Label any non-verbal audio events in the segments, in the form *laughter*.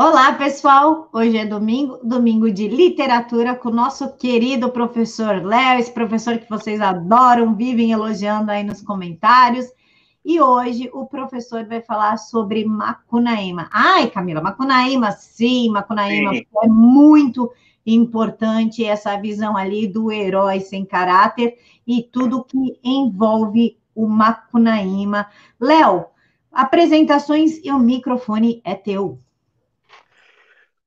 Olá, pessoal! Hoje é domingo, domingo de literatura com o nosso querido professor Léo, esse professor que vocês adoram, vivem elogiando aí nos comentários. E hoje o professor vai falar sobre Macunaíma. Ai, Camila, Macunaíma, sim, Macunaíma sim. é muito importante essa visão ali do herói sem caráter e tudo que envolve o Macunaíma. Léo, apresentações e o microfone é teu.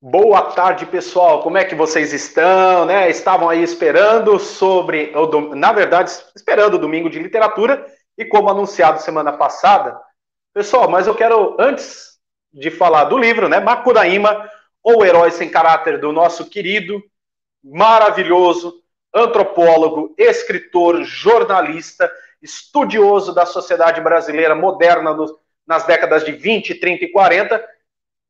Boa tarde, pessoal. Como é que vocês estão? Né? Estavam aí esperando sobre, na verdade, esperando o domingo de literatura e como anunciado semana passada. Pessoal, mas eu quero antes de falar do livro, né, Macuraíma, ou Herói sem Caráter do nosso querido, maravilhoso antropólogo, escritor, jornalista, estudioso da sociedade brasileira moderna nas décadas de 20, 30 e 40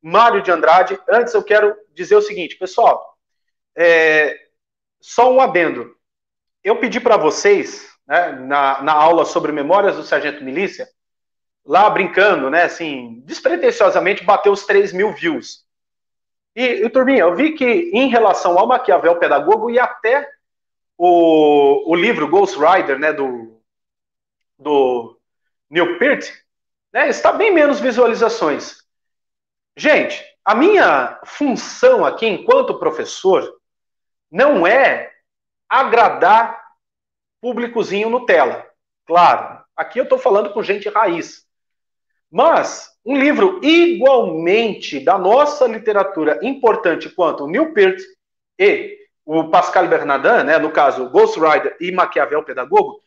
Mário de Andrade. Antes eu quero dizer o seguinte, pessoal, é, só um adendo. Eu pedi para vocês, né, na, na aula sobre Memórias do Sargento Milícia, lá brincando, né, assim, despretensiosamente bateu os 3 mil views. E, e Turminha, eu vi que em relação ao Maquiavel Pedagogo e até o, o livro Ghost Rider, né, do, do Neil Peart, né, está bem menos visualizações. Gente, a minha função aqui enquanto professor não é agradar públicozinho Nutella. Claro, aqui eu estou falando com gente raiz. Mas um livro igualmente da nossa literatura importante quanto o Neil Peart e o Pascal Bernardin, né, no caso Ghost Rider e Maquiavel Pedagogo,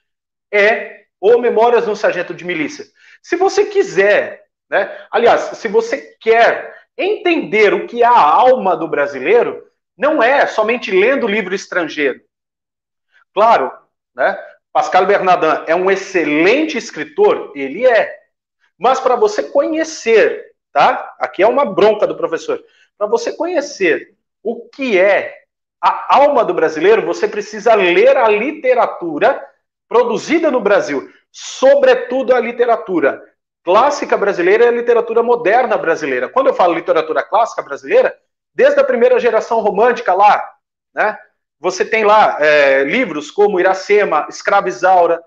é o Memórias do Sargento de Milícia. Se você quiser né? Aliás, se você quer entender o que é a alma do brasileiro, não é somente lendo livro estrangeiro. Claro, né? Pascal Bernardin é um excelente escritor, ele é. Mas para você conhecer, tá? Aqui é uma bronca do professor. Para você conhecer o que é a alma do brasileiro, você precisa ler a literatura produzida no Brasil, sobretudo a literatura clássica brasileira e a literatura moderna brasileira. Quando eu falo literatura clássica brasileira, desde a primeira geração romântica lá, né? Você tem lá é, livros como Iracema, Escrava Isaura,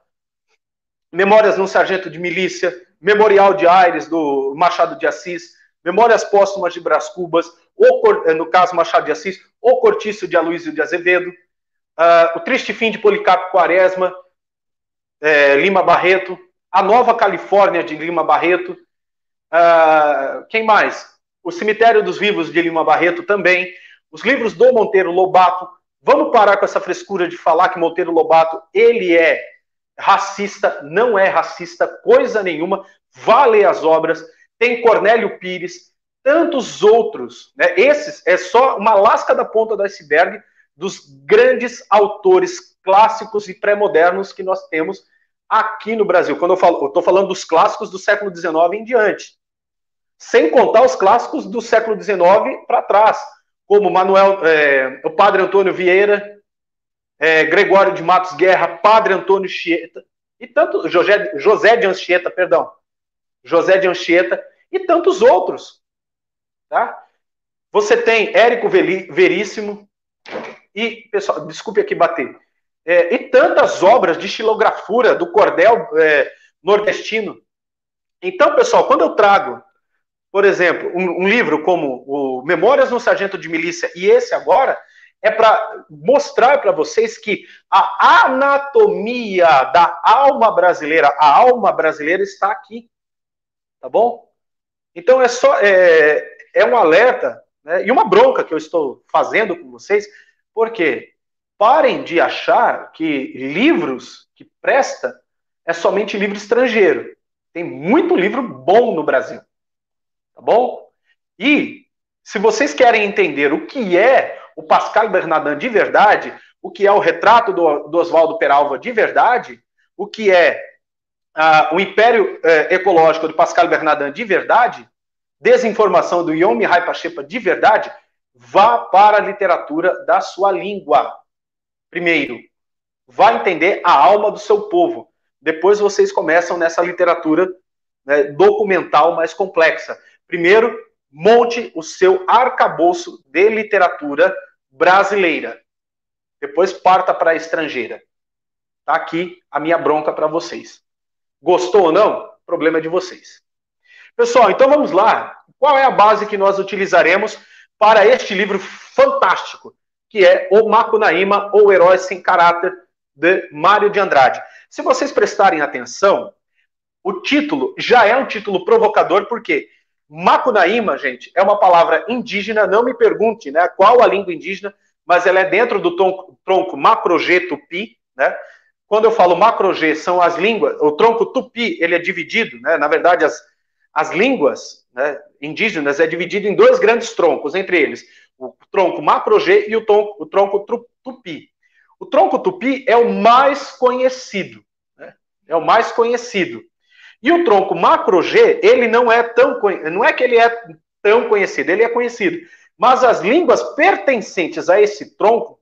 Memórias de um Sargento de Milícia, Memorial de Aires, do Machado de Assis, Memórias Póstumas de Brás Cubas, ou, no caso Machado de Assis, O Cortiço de Aloysio de Azevedo, uh, O Triste Fim de Policarpo Quaresma, é, Lima Barreto, a Nova Califórnia de Lima Barreto. Uh, quem mais? O Cemitério dos Vivos de Lima Barreto também. Os livros do Monteiro Lobato. Vamos parar com essa frescura de falar que Monteiro Lobato ele é racista, não é racista, coisa nenhuma. Vale as obras. Tem Cornélio Pires, tantos outros. Né? Esses é só uma lasca da ponta do iceberg dos grandes autores clássicos e pré-modernos que nós temos aqui no Brasil. Quando eu falo, eu estou falando dos clássicos do século XIX em diante. Sem contar os clássicos do século XIX para trás, como Manuel, é, o Padre Antônio Vieira, é, Gregório de Matos Guerra, Padre Antônio Chieta, e tanto José, José de Anchieta, perdão, José de Anchieta, e tantos outros. Tá? Você tem Érico Veríssimo, e, pessoal, desculpe aqui bater, é, e tantas obras de xilografura do cordel é, nordestino. Então, pessoal, quando eu trago, por exemplo, um, um livro como o Memórias no Sargento de Milícia e esse agora, é para mostrar para vocês que a anatomia da alma brasileira, a alma brasileira está aqui, tá bom? Então é só é, é um alerta né, e uma bronca que eu estou fazendo com vocês, porque Parem de achar que livros que presta é somente livro estrangeiro. Tem muito livro bom no Brasil. Tá bom? E se vocês querem entender o que é o Pascal Bernardin de verdade, o que é o retrato do, do Oswaldo Peralva de verdade, o que é uh, o Império uh, Ecológico do Pascal Bernardin de verdade, desinformação do Yom Mihai Pachepa de verdade, vá para a literatura da sua língua. Primeiro, vá entender a alma do seu povo. Depois vocês começam nessa literatura né, documental mais complexa. Primeiro, monte o seu arcabouço de literatura brasileira. Depois parta para a estrangeira. Tá aqui a minha bronca para vocês. Gostou ou não? Problema de vocês. Pessoal, então vamos lá. Qual é a base que nós utilizaremos para este livro fantástico, que é O Macunaíma ou Heróis Sem Caráter, de Mário de Andrade? Se vocês prestarem atenção, o título já é um título provocador, porque Macunaíma, gente, é uma palavra indígena, não me pergunte né, qual a língua indígena, mas ela é dentro do tronco, tronco macro-G tupi, né? Quando eu falo macro-G, são as línguas, o tronco tupi, ele é dividido, né? Na verdade, as, as línguas né, indígenas é dividido em dois grandes troncos, entre eles o tronco macro-G e o tronco, o tronco tupi. O tronco tupi é o mais conhecido, né? é o mais conhecido. E o tronco macro-G, ele não é tão não é que ele é tão conhecido, ele é conhecido. Mas as línguas pertencentes a esse tronco,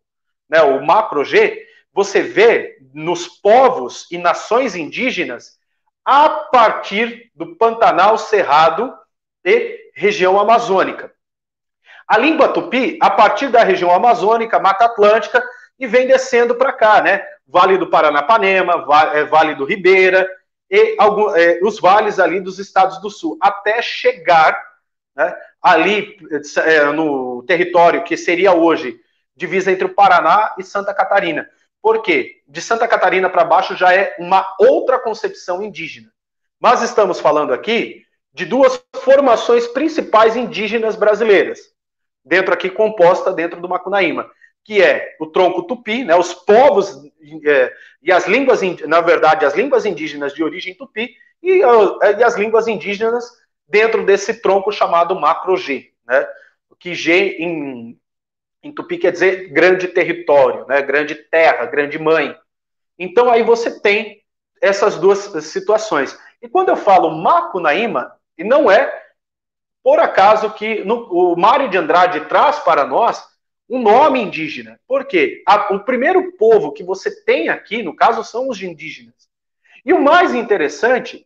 né, o macro-G, você vê nos povos e nações indígenas a partir do Pantanal Cerrado e região amazônica. A língua tupi, a partir da região amazônica, Mata Atlântica, e vem descendo para cá, né? Vale do Paranapanema, é, Vale do Ribeira, e é, os vales ali dos estados do sul, até chegar né, ali é, no território que seria hoje divisa entre o Paraná e Santa Catarina. Por quê? De Santa Catarina para baixo já é uma outra concepção indígena. Mas estamos falando aqui de duas formações principais indígenas brasileiras, dentro aqui composta dentro do Macunaíma, que é o tronco tupi, né, os povos é, e as línguas, na verdade, as línguas indígenas de origem tupi e, e as línguas indígenas dentro desse tronco chamado macro-G, né, que G em, em tupi quer dizer grande território, né, grande terra, grande mãe. Então aí você tem essas duas situações. E quando eu falo Macunaíma, e não é por acaso que no, o Mário de Andrade traz para nós um nome indígena. Por quê? A, o primeiro povo que você tem aqui, no caso, são os indígenas. E o mais interessante,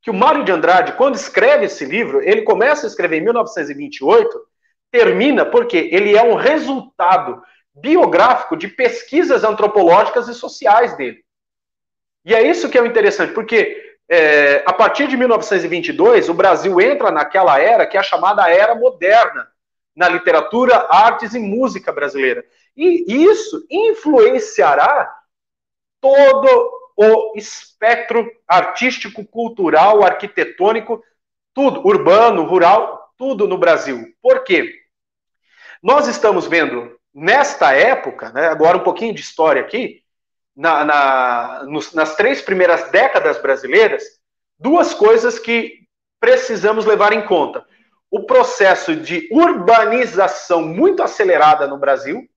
que o Mário de Andrade, quando escreve esse livro, ele começa a escrever em 1928, termina porque ele é um resultado biográfico de pesquisas antropológicas e sociais dele. E é isso que é interessante, porque é, a partir de 1922, o Brasil entra naquela era que é a chamada Era Moderna, na literatura, artes e música brasileira. E isso influenciará todo o espectro artístico, cultural, arquitetônico, tudo, urbano, rural, tudo no Brasil. Por quê? Nós estamos vendo, nesta época, né, agora um pouquinho de história aqui, na, na, nos, nas três primeiras décadas brasileiras, duas coisas que precisamos levar em conta o processo de urbanização muito acelerada no Brasil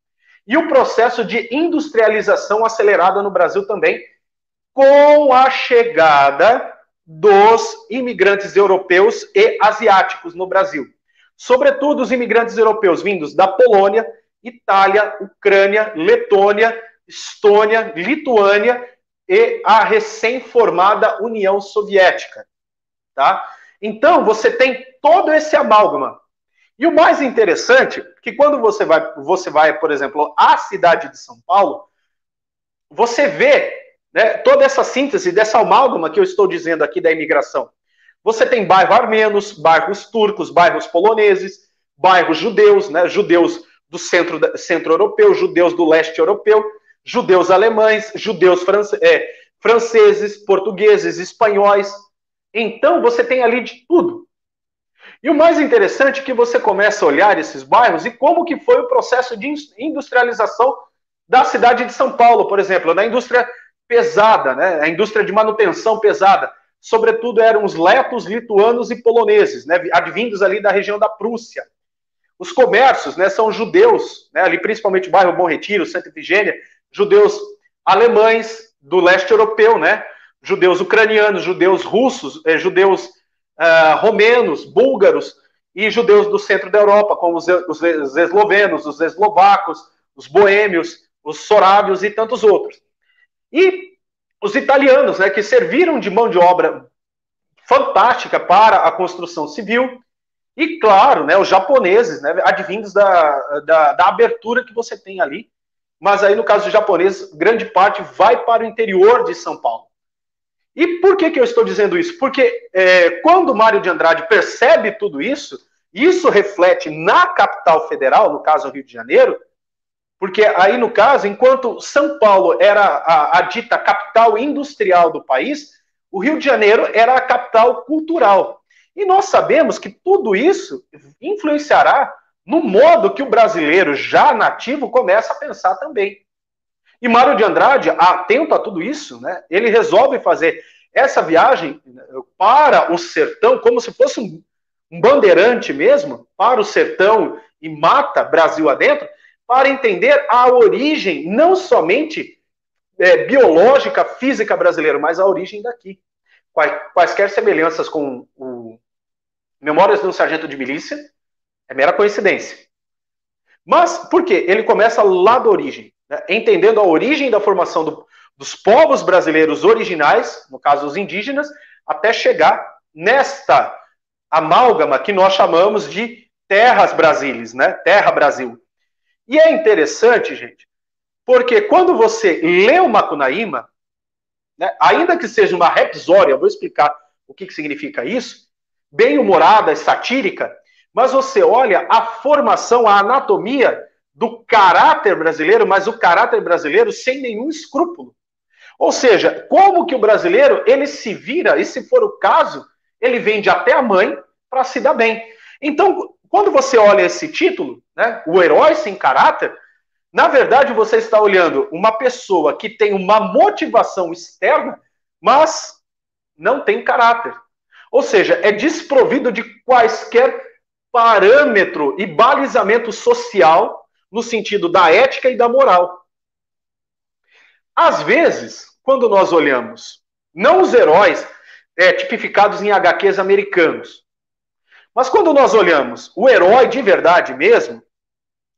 e o processo de industrialização acelerada no Brasil também, com a chegada dos imigrantes europeus e asiáticos no Brasil. Sobretudo os imigrantes europeus vindos da Polônia, Itália, Ucrânia, Letônia, Estônia, Lituânia e a recém-formada União Soviética, tá? Então, você tem todo esse amálgama. E o mais interessante, que quando você vai, você vai, por exemplo, à cidade de São Paulo, você vê né, toda essa síntese dessa amálgama que eu estou dizendo aqui da imigração. Você tem bairros armenos, bairros turcos, bairros poloneses, bairros judeus, né, judeus do centro, centro europeu, judeus do leste europeu, judeus alemães, judeus france, é, franceses, portugueses, espanhóis, então você tem ali de tudo. E o mais interessante é que você começa a olhar esses bairros e como que foi o processo de industrialização da cidade de São Paulo, por exemplo, na indústria pesada, né? A indústria de manutenção pesada. Sobretudo eram os letos lituanos e poloneses, né? Advindos ali da região da Prússia. Os comércios, né? São judeus, né? Ali principalmente o bairro Bom Retiro, Santa Efigênia, judeus alemães do leste europeu, né? judeus ucranianos, judeus russos, eh, judeus uh, romenos, búlgaros e judeus do centro da Europa, como os, os, os eslovenos, os eslovacos, os boêmios, os sorábios e tantos outros. E os italianos, né, que serviram de mão de obra fantástica para a construção civil, E, claro, né, os japoneses, né, advindos da, da, da abertura que você tem ali. Mas aí, no caso dos japoneses, grande parte vai para o interior de São Paulo. E por que, que eu estou dizendo isso? Porque é, quando Mário de Andrade percebe tudo isso, isso reflete na capital federal, no caso Rio de Janeiro, porque aí, no caso, enquanto São Paulo era a, a dita capital industrial do país, o Rio de Janeiro era a capital cultural. E nós sabemos que tudo isso influenciará no modo que o brasileiro já nativo começa a pensar também. E Mário de Andrade, atento a tudo isso, né, ele resolve fazer essa viagem para o sertão, como se fosse um, um bandeirante mesmo, para o sertão e mata Brasil adentro, para entender a origem, não somente é, biológica, física brasileira, mas a origem daqui. Quaisquer semelhanças com o Memórias de um Sargento de Milícia é mera coincidência. Mas por quê? Ele começa lá da origem, né? entendendo a origem da formação do, dos povos brasileiros originais, no caso os indígenas, até chegar nesta amálgama que nós chamamos de terras brasileiras, né? Terra Brasil. E é interessante, gente, porque quando você lê o Macunaíma, né, ainda que seja uma repsória, eu vou explicar o que, que significa isso, bem humorada, satírica, mas você olha a formação, a anatomia do caráter brasileiro, mas o caráter brasileiro sem nenhum escrúpulo. Ou seja, como que o brasileiro ele se vira e se for o caso, ele vende até a mãe para se dar bem. Então, quando você olha esse título, né, o herói sem caráter, na verdade você está olhando uma pessoa que tem uma motivação externa, mas não tem caráter. Ou seja, é desprovido de quaisquer parâmetro e balizamento social no sentido da ética e da moral. Às vezes, quando nós olhamos, não os heróis é, tipificados em HQs americanos, mas quando nós olhamos o herói de verdade mesmo,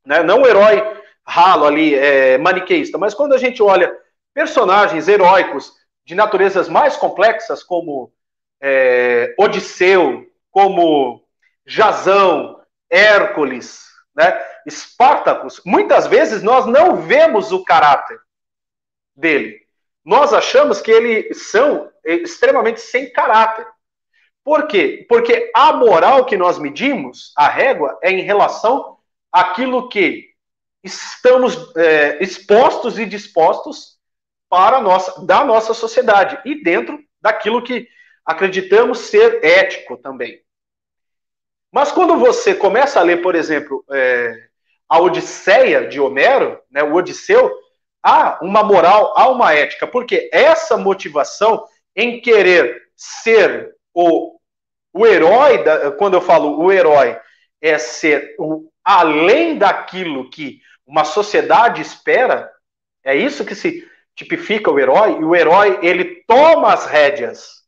né, não o herói ralo ali, é, maniqueísta, mas quando a gente olha personagens heróicos de naturezas mais complexas, como é, Odisseu, como Jazão, Hércules, né, Espartacus, muitas vezes nós não vemos o caráter dele. Nós achamos que eles são extremamente sem caráter. Por quê? Porque a moral que nós medimos, a régua, é em relação àquilo que estamos é, expostos e dispostos para nossa, da nossa sociedade e dentro daquilo que acreditamos ser ético também. Mas quando você começa a ler, por exemplo, é, a Odisseia de Homero, né, o Odisseu, há uma moral, há uma ética, porque essa motivação em querer ser o, o herói, da, quando eu falo o herói, é ser o, além daquilo que uma sociedade espera, é isso que se tipifica o herói, e o herói, ele toma as rédeas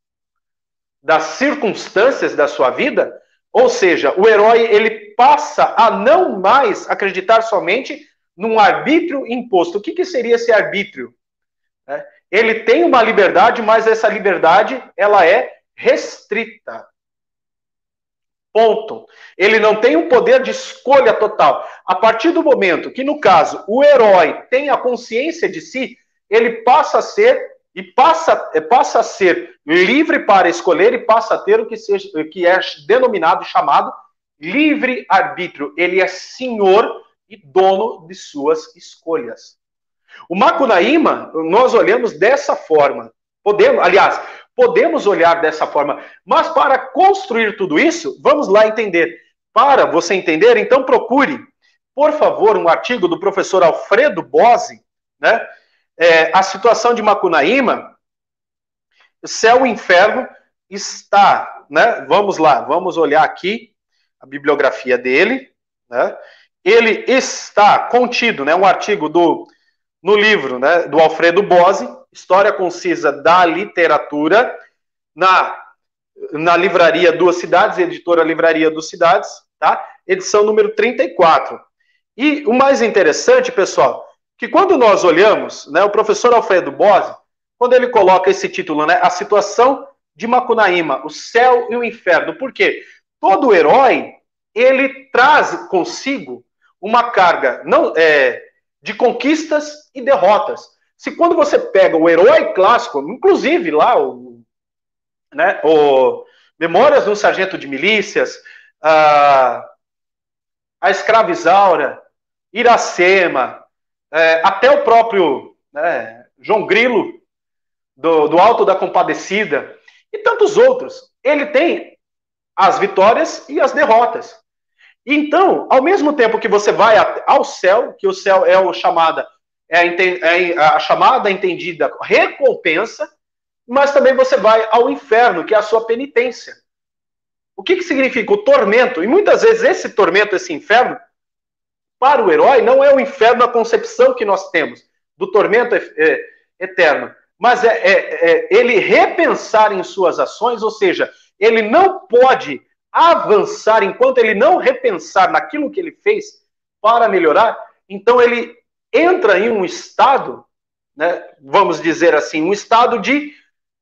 das circunstâncias da sua vida, ou seja, o herói, ele passa a não mais acreditar somente num arbítrio imposto. O que, que seria esse arbítrio? É, ele tem uma liberdade, mas essa liberdade, ela é restrita. Ponto. Ele não tem um poder de escolha total. A partir do momento que, no caso, o herói tem a consciência de si, ele passa a ser e passa, é, passa a ser livre para escolher e passa a ter o que, seja, que é denominado e chamado livre arbítrio. Ele é senhor e dono de suas escolhas. O Macunaíma, nós olhamos dessa forma. Podemos, aliás, podemos olhar dessa forma, mas para construir tudo isso, vamos lá entender. Para você entender, então procure, por favor, um artigo do professor Alfredo Bose, né? É, a situação de Macunaíma, céu e inferno está, né? Vamos lá, vamos olhar aqui a bibliografia dele, né? Ele está contido, né? Um artigo do no livro, né? Do Alfredo Bose, História Concisa da Literatura, na, na livraria Duas Cidades, editora Livraria Duas Cidades, tá? Edição número 34. E o mais interessante, pessoal, que quando nós olhamos, né, o professor Alfredo Bose, quando ele coloca esse título, né, a situação de Macunaíma, o céu e o inferno, por quê? todo herói ele traz consigo uma carga não é, de conquistas e derrotas. Se quando você pega o herói clássico, inclusive lá o, né, o Memórias do Sargento de Milícias, a, a Escravizaura, Iracema, é, até o próprio né, João Grilo, do, do Alto da Compadecida, e tantos outros. Ele tem as vitórias e as derrotas. Então, ao mesmo tempo que você vai ao céu, que o céu é o chamada é a, é a chamada entendida recompensa, mas também você vai ao inferno, que é a sua penitência. O que, que significa o tormento? E muitas vezes esse tormento, esse inferno, para o herói, não é o inferno a concepção que nós temos do tormento é, eterno, mas é, é, é ele repensar em suas ações, ou seja, ele não pode avançar enquanto ele não repensar naquilo que ele fez para melhorar, então ele entra em um estado, né, vamos dizer assim, um estado de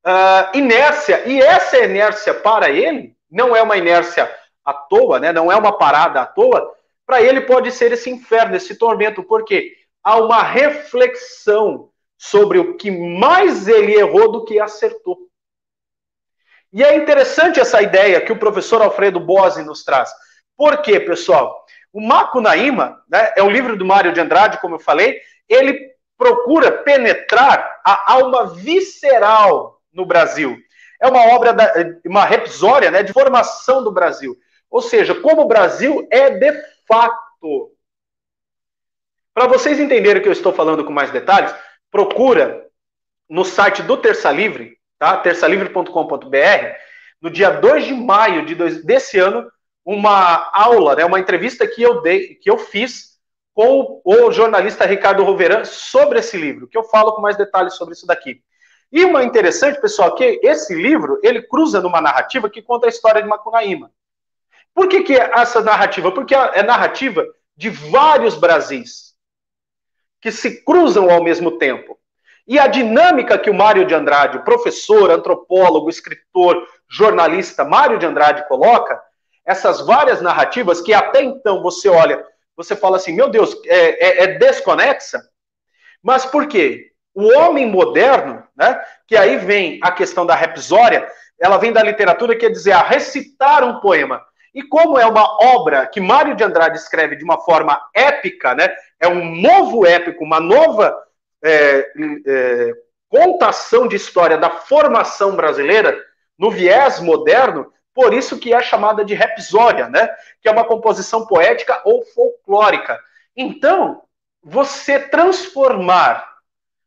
uh, inércia. E essa inércia para ele não é uma inércia à toa, né, não é uma parada à toa. Para ele pode ser esse inferno, esse tormento, porque há uma reflexão sobre o que mais ele errou do que acertou. E é interessante essa ideia que o professor Alfredo Bose nos traz. Por quê, pessoal? O Macunaíma, né, é um livro do Mário de Andrade, como eu falei, ele procura penetrar a alma visceral no Brasil. É uma obra, da, uma repsória né, de formação do Brasil. Ou seja, como o Brasil é de fato. Para vocês entenderem o que eu estou falando com mais detalhes, procura no site do Terça Livre, tá? terçalivre.com.br, no dia 2 de maio de dois, desse ano, uma aula, né, uma entrevista que eu dei, que eu fiz com o jornalista Ricardo Roveran sobre esse livro, que eu falo com mais detalhes sobre isso daqui. E uma interessante, pessoal, que esse livro, ele cruza numa narrativa que conta a história de Macunaíma. Por que, que é essa narrativa? Porque é narrativa de vários Brasis que se cruzam ao mesmo tempo. E a dinâmica que o Mário de Andrade, professor, antropólogo, escritor, jornalista Mário de Andrade coloca, essas várias narrativas que até então você olha, você fala assim, meu Deus, é, é, é desconexa. Mas por quê? O homem moderno, né, que aí vem a questão da repsória, ela vem da literatura, quer dizer, a recitar um poema. E como é uma obra que Mário de Andrade escreve de uma forma épica, né, é um novo épico, uma nova é, é, contação de história da formação brasileira no viés moderno, por isso que é chamada de rapsódia, né? Que é uma composição poética ou folclórica. Então, você transformar,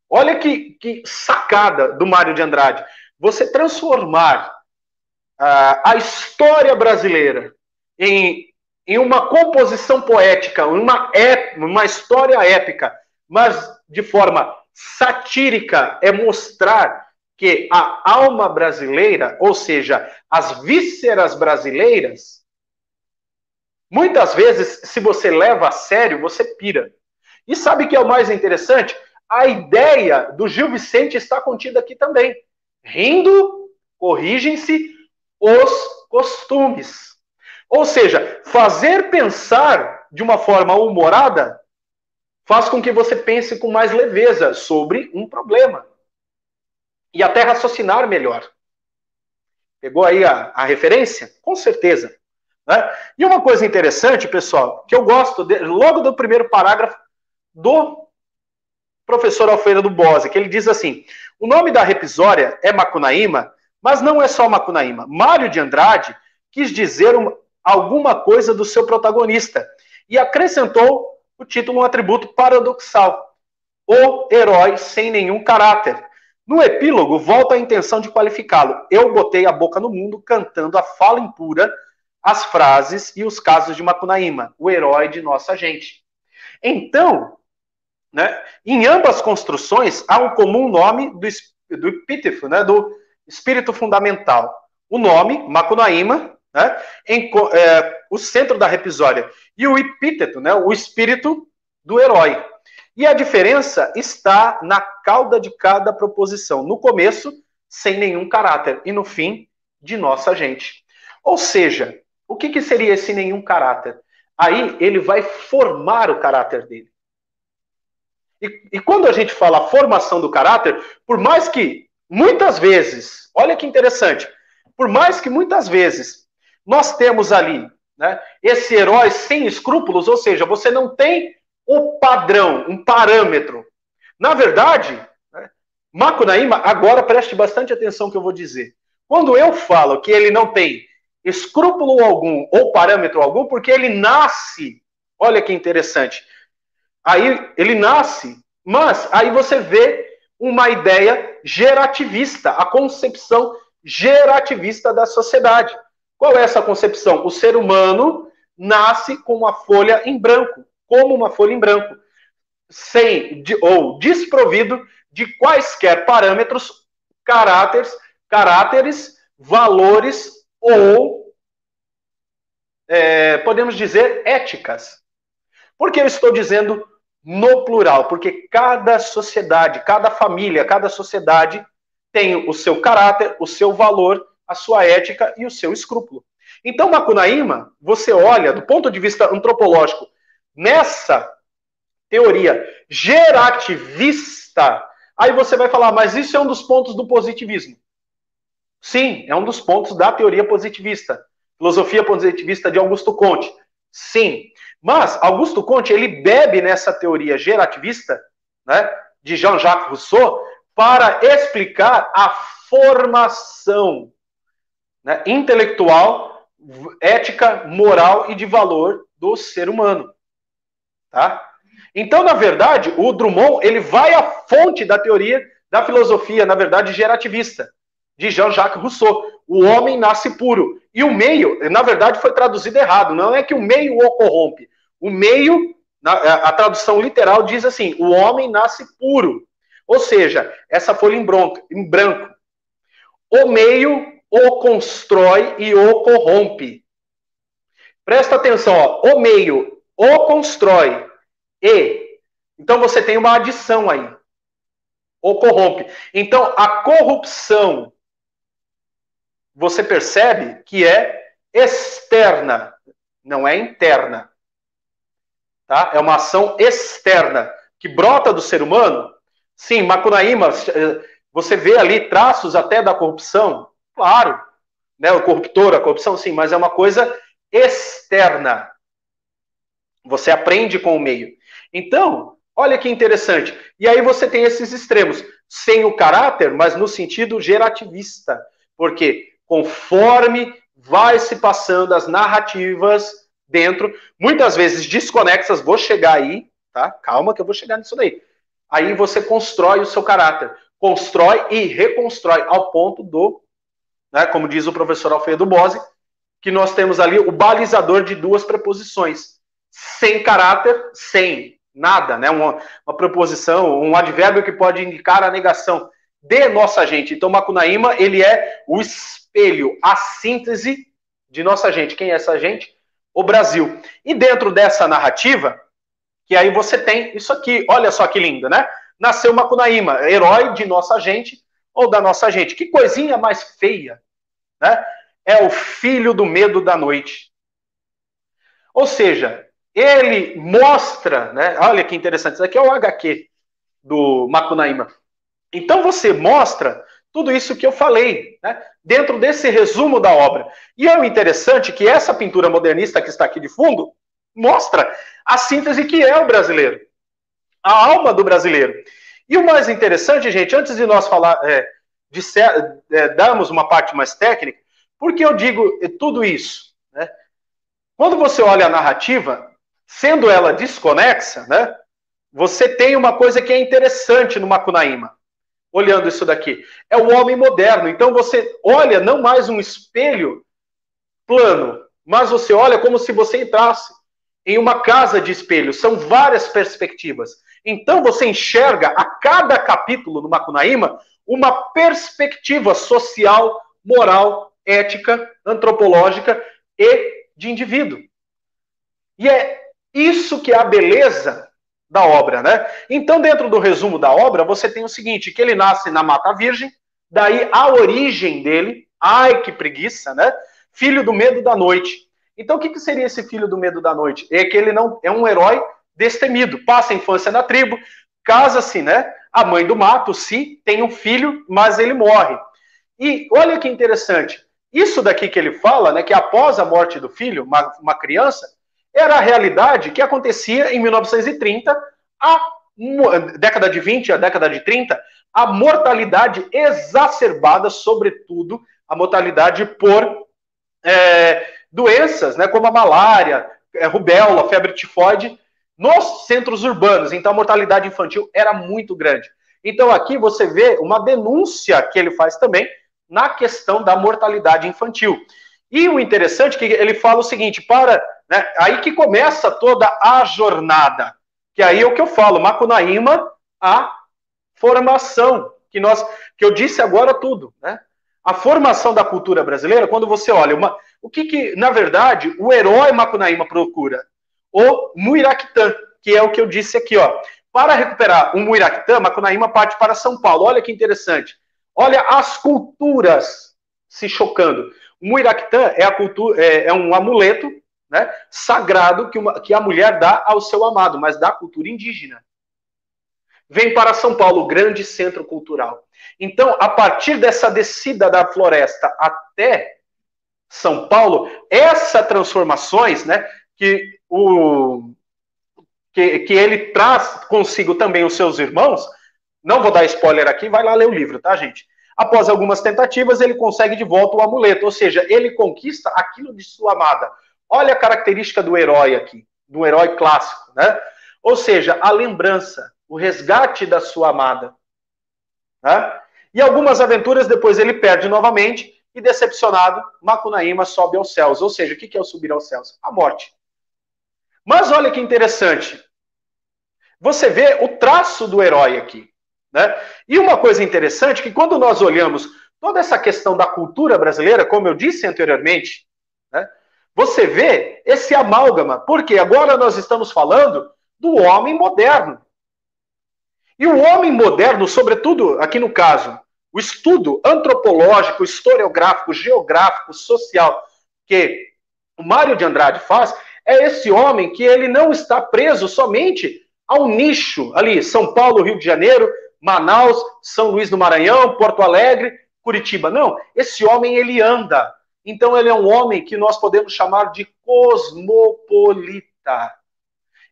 olha que, que sacada do Mário de Andrade, você transformar uh, a história brasileira em, em uma composição poética, uma, ép, uma história épica, mas de forma satírica é mostrar que a alma brasileira, ou seja, as vísceras brasileiras, muitas vezes, se você leva a sério, você pira. E sabe que é o mais interessante? A ideia do Gil Vicente está contida aqui também. Rindo, corrigem-se os costumes. Ou seja, fazer pensar de uma forma humorada faz com que você pense com mais leveza sobre um problema e até raciocinar melhor. Pegou aí a, a referência? Com certeza. Né? E uma coisa interessante, pessoal, que eu gosto de, logo do primeiro parágrafo do professor Alfredo do Bose, que ele diz assim: o nome da repisória é Macunaíma, mas não é só Macunaíma. Mário de Andrade quis dizer uma, alguma coisa do seu protagonista e acrescentou o título um atributo paradoxal. O herói sem nenhum caráter. No epílogo, volta a intenção de qualificá-lo. Eu botei a boca no mundo cantando a fala impura, as frases e os casos de Macunaíma, o herói de nossa gente. Então, né, em ambas construções, há um comum nome do, do epíteto, né, do espírito fundamental. O nome, Macunaíma, né, em, é, o centro da repisória, e o epíteto, né, o espírito do herói. E a diferença está na cauda de cada proposição. No começo, sem nenhum caráter, e no fim, de nossa gente. Ou seja, O que, que seria esse nenhum caráter? Aí ele vai formar o caráter dele. E, e quando a gente fala formação do caráter, por mais que muitas vezes, olha que interessante, por mais que muitas vezes nós temos ali né, esse herói sem escrúpulos, ou seja, você não tem o padrão, um parâmetro. Na verdade, né, Macunaíma, agora preste bastante atenção que eu vou dizer. Quando eu falo que ele não tem escrúpulo algum ou parâmetro algum, porque ele nasce, olha que interessante, Aí ele nasce, mas aí você vê uma ideia gerativista, a concepção gerativista da sociedade. Qual é essa concepção? O ser humano nasce com uma folha em branco, como uma folha em branco, sem de, ou desprovido de quaisquer parâmetros, caráteres, caráteres, valores ou é, podemos dizer éticas. Por que eu estou dizendo no plural, porque cada sociedade, cada família, cada sociedade tem o seu caráter, o seu valor, a sua ética e o seu escrúpulo. Então, Macunaíma, você olha do ponto de vista antropológico, nessa teoria gerativista, aí você vai falar, mas isso é um dos pontos do positivismo. Sim, é um dos pontos da teoria positivista, filosofia positivista de Augusto Conte. Sim, mas Augusto Conte ele bebe nessa teoria gerativista, né, de Jean-Jacques Rousseau, para explicar a formação né, intelectual, ética, moral e de valor do ser humano, tá? Então, na verdade, o Drummond ele vai à fonte da teoria da filosofia, na verdade, gerativista, de Jean-Jacques Rousseau. O homem nasce puro. E o meio, na verdade, foi traduzido errado. Não é que o meio o corrompe. O meio, a tradução literal diz assim: o homem nasce puro. Ou seja, essa folha em branco. Em branco. O meio o constrói e o corrompe. Presta atenção, ó. o meio o constrói e. Então você tem uma adição aí. O corrompe. Então a corrupção você percebe que é externa, não é interna. Tá? É uma ação externa que brota do ser humano. Sim, Macunaíma, você vê ali traços até da corrupção, claro, né? O corruptor, a corrupção, sim, mas é uma coisa externa. Você aprende com o meio. Então, olha que interessante. E aí você tem esses extremos, sem o caráter, mas no sentido gerativista. Porque conforme vai se passando as narrativas dentro, muitas vezes desconexas, vou chegar aí, tá? Calma que eu vou chegar nisso daí. Aí você constrói o seu caráter, constrói e reconstrói ao ponto do, né, como diz o professor Alfredo Bose, que nós temos ali o balizador de duas preposições, sem caráter, sem nada, né? Uma, uma preposição, um advérbio que pode indicar a negação de nossa gente. Então, Macunaíma, ele é o espelho, a síntese de nossa gente. Quem é essa gente? O Brasil. E dentro dessa narrativa, que aí você tem isso aqui, olha só que lindo, né? Nasceu Macunaíma, herói de nossa gente ou da nossa gente. Que coisinha mais feia, né? É o filho do medo da noite. Ou seja, ele mostra, né? Olha que interessante, isso aqui é o HQ do Macunaíma. Então você mostra tudo isso que eu falei, né, dentro desse resumo da obra. E é o interessante que essa pintura modernista que está aqui de fundo mostra a síntese que é o brasileiro, a alma do brasileiro. E o mais interessante, gente, antes de nós falar, é, ser, é, darmos uma parte mais técnica, por que eu digo tudo isso? Né? Quando você olha a narrativa, sendo ela desconexa, né, você tem uma coisa que é interessante no Macunaíma olhando isso daqui. É o homem moderno. Então você olha não mais um espelho plano, mas você olha como se você entrasse em uma casa de espelhos. São várias perspectivas. Então você enxerga a cada capítulo do Macunaíma uma perspectiva social, moral, ética, antropológica e de indivíduo. E é isso que é a beleza da obra, né? Então, dentro do resumo da obra, você tem o seguinte, que ele nasce na Mata Virgem, daí a origem dele, ai que preguiça, né? Filho do medo da noite. Então, o que, que seria esse filho do medo da noite? É que ele não é um herói destemido, passa a infância na tribo, casa-se, né? A mãe do mato, se tem um filho, mas ele morre. E olha que interessante, isso daqui que ele fala, né, que após a morte do filho, uma, uma criança, era a realidade que acontecia em 1930, a década de 20, a década de 30, a mortalidade exacerbada, sobretudo a mortalidade por é, doenças, né, como a malária, é, rubéola, febre tifoide, nos centros urbanos. Então, a mortalidade infantil era muito grande. Então, aqui você vê uma denúncia que ele faz também na questão da mortalidade infantil. E o interessante é que ele fala o seguinte: para. Né, aí que começa toda a jornada. Que aí é o que eu falo, Macunaíma, a formação, que nós que eu disse agora tudo, né? A formação da cultura brasileira, quando você olha, uma, o que, que, na verdade, o herói Macunaíma procura? O Muiractã, que é o que eu disse aqui, ó. Para recuperar o Muiractã, Macunaíma parte para São Paulo. Olha que interessante. Olha as culturas se chocando. O Muiractã é, cultura, é, é um amuleto né, sagrado que, uma, que a mulher dá ao seu amado, mas da cultura indígena. Vem para São Paulo, grande centro cultural. Então, a partir dessa descida da floresta até São Paulo, essas transformações, né, que o que, que ele traz consigo também os seus irmãos, não vou dar spoiler aqui, vai lá ler o livro, tá, gente? Após algumas tentativas, ele consegue de volta o amuleto, ou seja, ele conquista aquilo de sua amada. Olha a característica do herói aqui, do herói clássico, né? Ou seja, a lembrança, o resgate da sua amada. Né? E algumas aventuras depois ele perde novamente e, decepcionado, Macunaíma sobe aos céus. Ou seja, o que é o subir aos céus? A morte. Mas olha que interessante. Você vê o traço do herói aqui. Né? E uma coisa interessante que quando nós olhamos toda essa questão da cultura brasileira, como eu disse anteriormente, né, você vê esse amálgama, porque agora nós estamos falando do homem moderno. E o homem moderno, sobretudo aqui no caso, o estudo antropológico, historiográfico, geográfico, social que o Mário de Andrade faz, é esse homem que ele não está preso somente ao nicho ali, São Paulo, Rio de Janeiro, Manaus, São Luís do Maranhão, Porto Alegre, Curitiba. Não, esse homem ele anda. Então ele é um homem que nós podemos chamar de cosmopolita.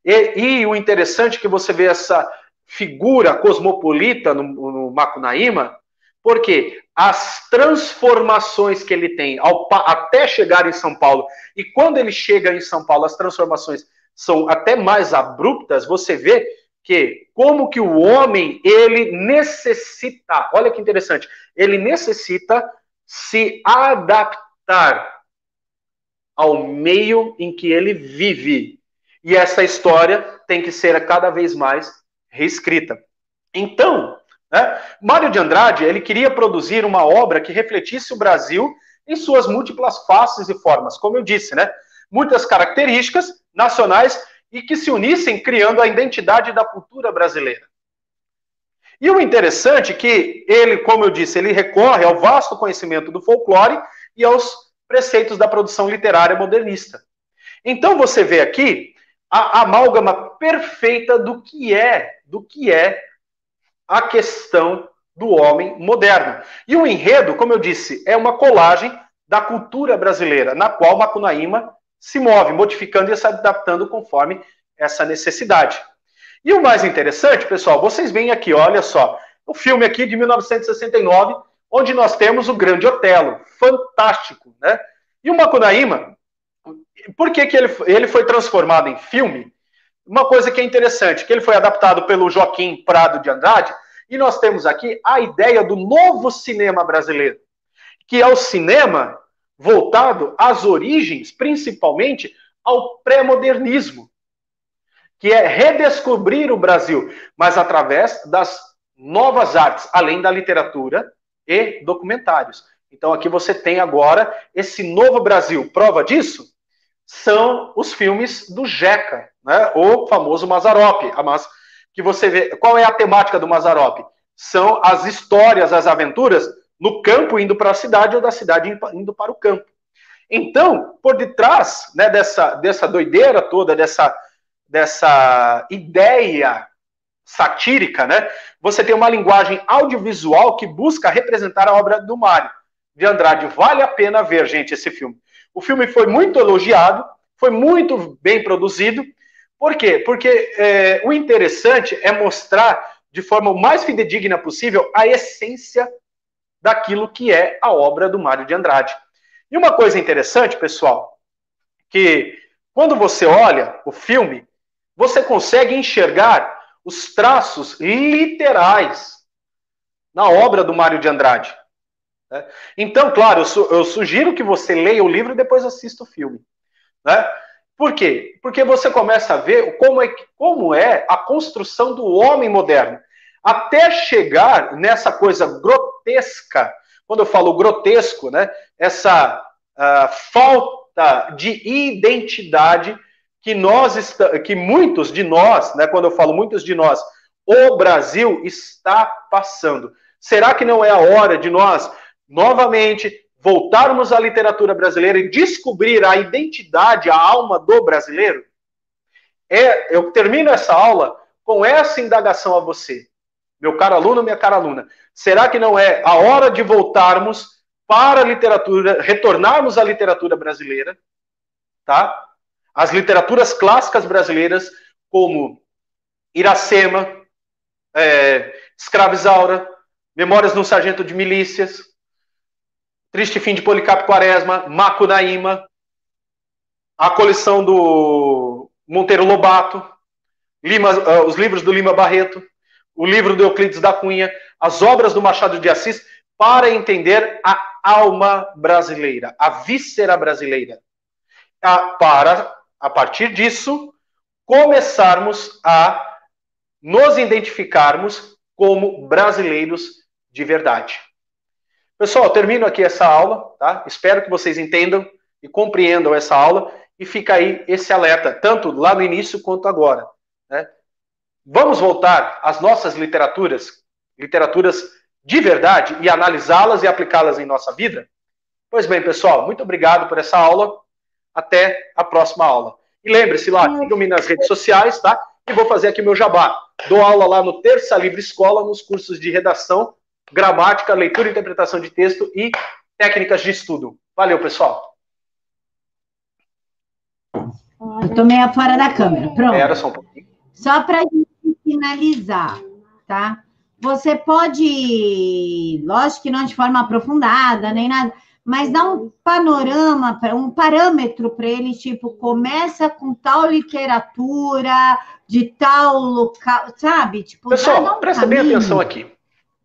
E, e o interessante é que você vê essa figura cosmopolita no, no Macunaíma, porque as transformações que ele tem ao, até chegar em São Paulo, e quando ele chega em São Paulo, as transformações são até mais abruptas, você vê que como que o homem ele necessita, olha que interessante, ele necessita se adaptar ao meio em que ele vive. E essa história tem que ser cada vez mais reescrita. Então, né, Mário de Andrade ele queria produzir uma obra que refletisse o Brasil em suas múltiplas faces e formas, como eu disse, né? Muitas características nacionais e que se unissem criando a identidade da cultura brasileira. E o interessante é que ele, como eu disse, ele recorre ao vasto conhecimento do folclore e aos preceitos da produção literária modernista. Então você vê aqui a amálgama perfeita do que é, do que é a questão do homem moderno. E o enredo, como eu disse, é uma colagem da cultura brasileira, na qual Macunaíma se move, modificando e se adaptando conforme essa necessidade. E o mais interessante, pessoal, vocês veem aqui, olha só, o filme aqui de 1969, onde nós temos o Grande Otelo, fantástico, né? E o Macunaíma, por que, que ele, ele foi transformado em filme? Uma coisa que é interessante, que ele foi adaptado pelo Joaquim Prado de Andrade, e nós temos aqui a ideia do novo cinema brasileiro, que é o cinema voltado às origens, principalmente ao pré-modernismo, que é redescobrir o Brasil, mas através das novas artes, além da literatura e documentários. Então aqui você tem agora esse novo Brasil. Prova disso são os filmes do Jeca, né? O famoso Mazarope, mas que você vê, qual é a temática do Mazarope? São as histórias, as aventuras no campo indo para a cidade ou da cidade indo para o campo. Então, por detrás né, dessa, dessa doideira toda, dessa, dessa ideia satírica, né, você tem uma linguagem audiovisual que busca representar a obra do Mário de Andrade. Vale a pena ver, gente, esse filme. O filme foi muito elogiado, foi muito bem produzido. Por quê? Porque é, o interessante é mostrar de forma o mais fidedigna possível a essência daquilo que é a obra do Mário de Andrade. E uma coisa interessante, pessoal, que quando você olha o filme, você consegue enxergar os traços literais na obra do Mário de Andrade. Né? Então, claro, eu, su eu, sugiro que você leia o livro e depois assista o filme. Né? Por quê? Porque você começa a ver como é, como é a construção do homem moderno até chegar nessa coisa grotesca, quando eu falo grotesco, né, essa uh, falta de identidade que nós que muitos de nós, né, quando eu falo muitos de nós, o Brasil está passando. Será que não é a hora de nós novamente voltarmos à literatura brasileira e descobrir a identidade, a alma do brasileiro? É, eu termino essa aula com essa indagação a você meu caro aluno, minha cara aluna, será que não é a hora de voltarmos para a literatura, retornarmos à literatura brasileira, tá? As literaturas clássicas brasileiras, como Iracema, é, Escravizaura, Memórias de um Sargento de Milícias, Triste Fim de Policarpo Quaresma, Macunaíma, a coleção do Monteiro Lobato, Lima, uh, os livros do Lima Barreto, o livro do Euclides da Cunha, as obras do Machado de Assis, para entender a alma brasileira, a víscera brasileira. Para, a partir disso, começarmos a nos identificarmos como brasileiros de verdade. Pessoal, termino aqui essa aula, tá? Espero que vocês entendam e compreendam essa aula e fica aí esse alerta, tanto lá no início quanto agora. Né? Vamos voltar às nossas literaturas, literaturas de verdade, e analisá-las e aplicá-las em nossa vida? Pois bem, pessoal, muito obrigado por essa aula. Até a próxima aula. E lembre-se lá, sigam-me nas redes sociais, tá? E vou fazer aqui meu jabá. Dou aula lá no Terça Livre Escola, nos cursos de redação, gramática, leitura e interpretação de texto e técnicas de estudo. Valeu, pessoal. Eu tô meio fora da câmera. Pronto. Era só um pouquinho. Só para finalizar, tá? Você pode, lógico que não de forma aprofundada, nem nada, mas dá um panorama, um parâmetro para ele, tipo, começa com tal literatura, de tal local, sabe? Tipo, Pessoal, um presta caminho. bem atenção aqui.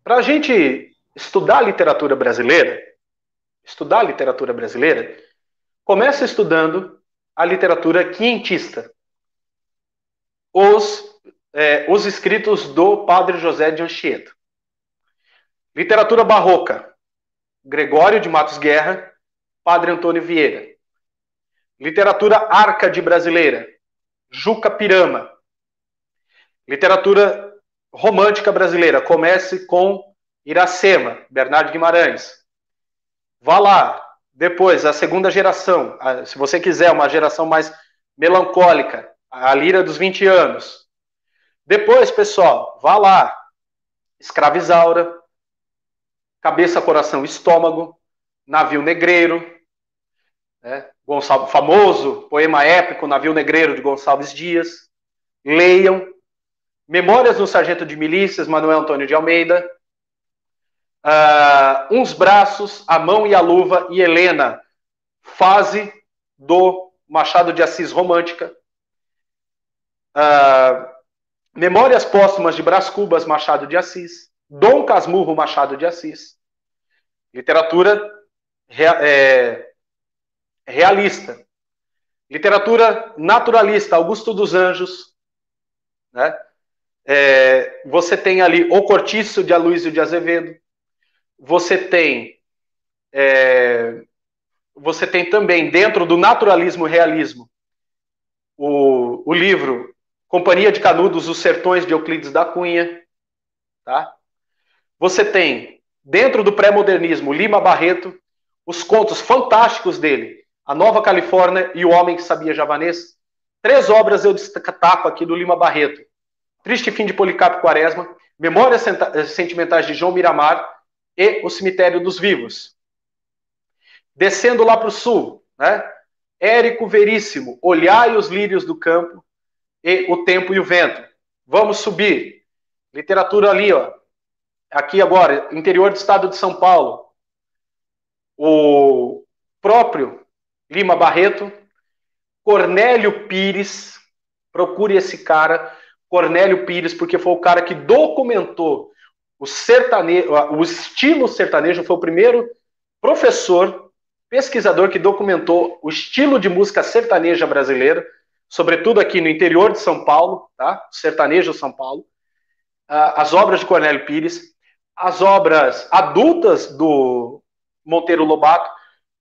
Para a gente estudar literatura brasileira, estudar literatura brasileira, começa estudando a literatura quientista. Os é, os escritos do Padre José de Anchieta. Literatura barroca, Gregório de Matos Guerra, Padre Antônio Vieira. Literatura árcade brasileira, Juca Pirama. Literatura romântica brasileira, comece com Iracema, Bernardo Guimarães. Vá lá, depois, a segunda geração, se você quiser, uma geração mais melancólica, a Lira dos 20 anos, depois, pessoal, vá lá. Escravizaura, Cabeça, Coração, Estômago, Navio Negreiro, né? Gonçalves, famoso poema épico Navio Negreiro de Gonçalves Dias. Leiam. Memórias do Sargento de Milícias, Manuel Antônio de Almeida. Uh, uns Braços, A Mão e a Luva e Helena, fase do Machado de Assis Romântica. Uh, Memórias Póstumas de Brás Cubas, Machado de Assis. Dom Casmurro, Machado de Assis. Literatura é, realista. Literatura naturalista, Augusto dos Anjos. Né? É, você tem ali O Cortiço, de Aloysio de Azevedo. Você tem... É, você tem também, dentro do naturalismo realismo, o, o livro Companhia de Canudos, Os Sertões de Euclides da Cunha. Tá? Você tem, dentro do pré-modernismo, Lima Barreto, os contos fantásticos dele, A Nova Califórnia e O Homem que Sabia Javanês. Três obras eu destaco aqui do Lima Barreto. Triste Fim de Policarpo Quaresma, Memórias Sentimentais de João Miramar e O Cemitério dos Vivos. Descendo lá para o sul, né? Érico Veríssimo, Olhai os Lírios do Campo e O Tempo e o Vento. Vamos subir. Literatura ali, ó. Aqui agora, interior do estado de São Paulo. O próprio Lima Barreto, Cornélio Pires, procure esse cara, Cornélio Pires, porque foi o cara que documentou o sertanejo, o estilo sertanejo, foi o primeiro professor, pesquisador que documentou o estilo de música sertaneja brasileira, sobretudo aqui no interior de São Paulo, tá? Sertanejo São Paulo. As obras de Cornélio Pires, as obras adultas do Monteiro Lobato,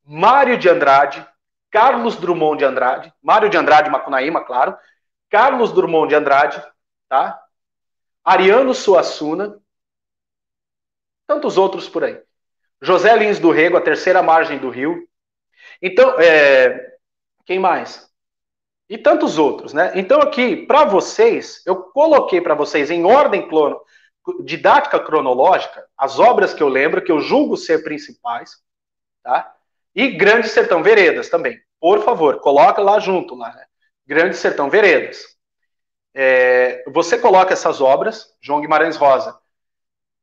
Mário de Andrade, Carlos Drummond de Andrade, Mário de Andrade Macunaíma, claro, Carlos Drummond de Andrade, tá? Ariano Suassuna, tantos outros por aí. José Lins do Rego, a terceira margem do rio. Então, é, quem mais? E tantos outros, né? Então aqui, para vocês, eu coloquei para vocês em ordem clono, didática cronológica, as obras que eu lembro, que eu julgo ser principais, tá? E Grande Sertão Veredas também. Por favor, coloca lá junto, lá, né? Grande Sertão Veredas. É, você coloca essas obras, João Guimarães Rosa,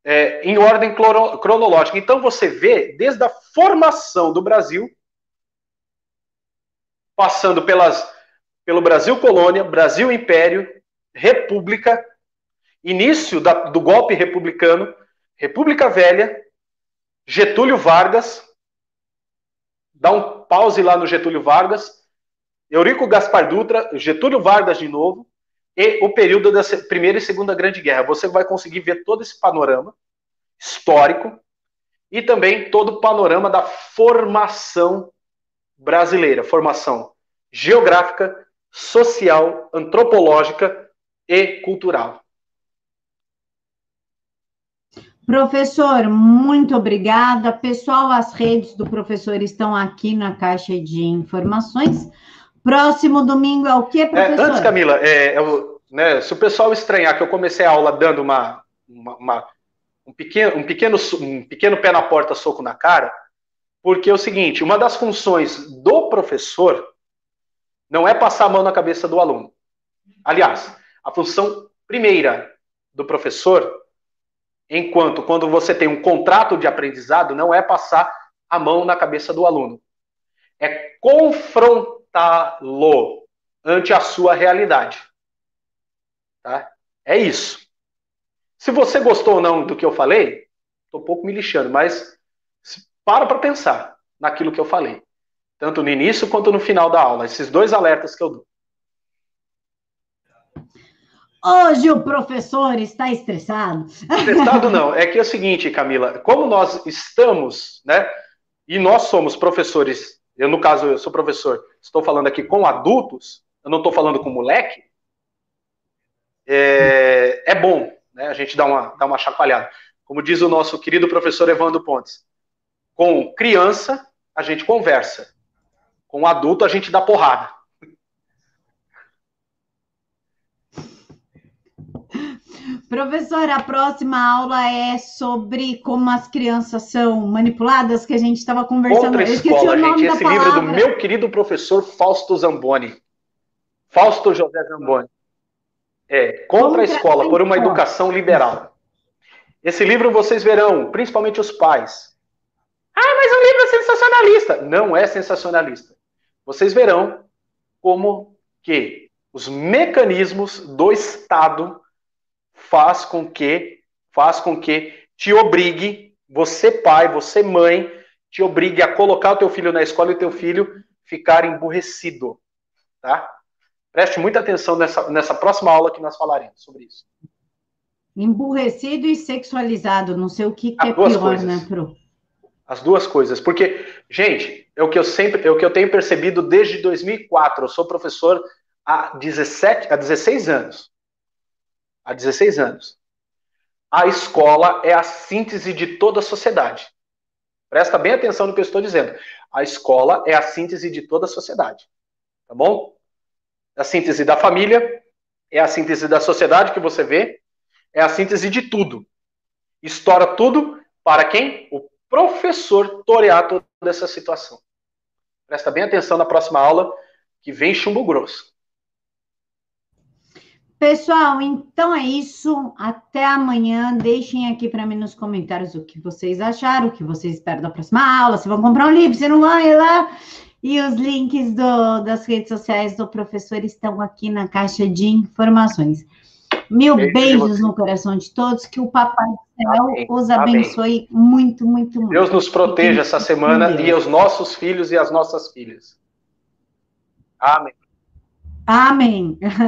é, em ordem cronológica. Então você vê desde a formação do Brasil, passando pelas, pelo Brasil Colônia, Brasil Império, República, início da, do golpe republicano, República Velha, Getúlio Vargas, dá um pause lá no Getúlio Vargas, Eurico Gaspar Dutra, Getúlio Vargas de novo, e o período da Primeira e Segunda Grande Guerra. Você vai conseguir ver todo esse panorama histórico e também todo o panorama da formação brasileira, formação geográfica, social, antropológica e cultural. Professor, muito obrigada. Pessoal, as redes do professor estão aqui na caixa de informações. Próximo domingo é o quê, professor? É, antes, Camila, é, eu, né, se o pessoal estranhar que eu comecei a aula dando uma, uma, uma, um, pequeno, um, pequeno, um pequeno pé na porta, soco na cara, porque é o seguinte, uma das funções do professor não é passar a mão na cabeça do aluno. Aliás, a função primeira do professor Enquanto quando você tem um contrato de aprendizado, não é passar a mão na cabeça do aluno. É confrontá-lo ante a sua realidade. Tá? É isso. Se você gostou ou não do que eu falei, estou um pouco me lixando, mas para para pensar naquilo que eu falei. Tanto no início quanto no final da aula. Esses dois alertas que eu dou. Hoje o professor está estressado. Estressado não, *laughs* é que é o seguinte, Camila, como nós estamos, né, e nós somos professores, eu no caso eu sou professor, estou falando aqui com adultos, eu não estou falando com moleque, é, é bom, né, a gente dá uma, dá uma chacoalhada. Como diz o nosso querido professor Evandro Pontes, com criança a gente conversa, com adulto a gente dá porrada. Professora, a próxima aula é sobre como as crianças são manipuladas, que a gente estava conversando. Outra escola, gente. Esse livro é do meu querido professor Fausto Zamboni. Fausto José Zamboni. É, Contra a Escola, por uma educação liberal. Esse livro vocês verão, principalmente os pais. Ah, mas o livro é sensacionalista. Não é sensacionalista. Vocês verão como que os mecanismos do Estado faz com que faz com que te obrigue, você pai, você mãe, te obrigue a colocar o teu filho na escola e o teu filho ficar emburrecido, tá? Preste muita atenção nessa, nessa próxima aula que nós falaremos sobre isso. Emburrecido e sexualizado, não sei o que, que é pior, coisas. né, Pro? As duas coisas, porque, gente, é o que eu sempre, é o que eu tenho percebido desde 2004. Eu sou professor há 17, há 16 anos há 16 anos. A escola é a síntese de toda a sociedade. Presta bem atenção no que eu estou dizendo. A escola é a síntese de toda a sociedade. Tá bom? A síntese da família, é a síntese da sociedade que você vê, é a síntese de tudo. Estoura tudo para quem? O professor torear toda essa situação. Presta bem atenção na próxima aula, que vem chumbo grosso. Pessoal, então é isso. Até amanhã. Deixem aqui para mim nos comentários o que vocês acharam, o que vocês esperam da próxima aula, se vão comprar um livro, se não vão ir lá. E os links do, das redes sociais do professor estão aqui na caixa de informações. Mil Beijo beijos no coração de todos, que o Papai do Céu Amém. os abençoe Amém. muito, muito, muito. Deus nos proteja essa semana e os nossos filhos e as nossas filhas. Amém. Amém. *laughs*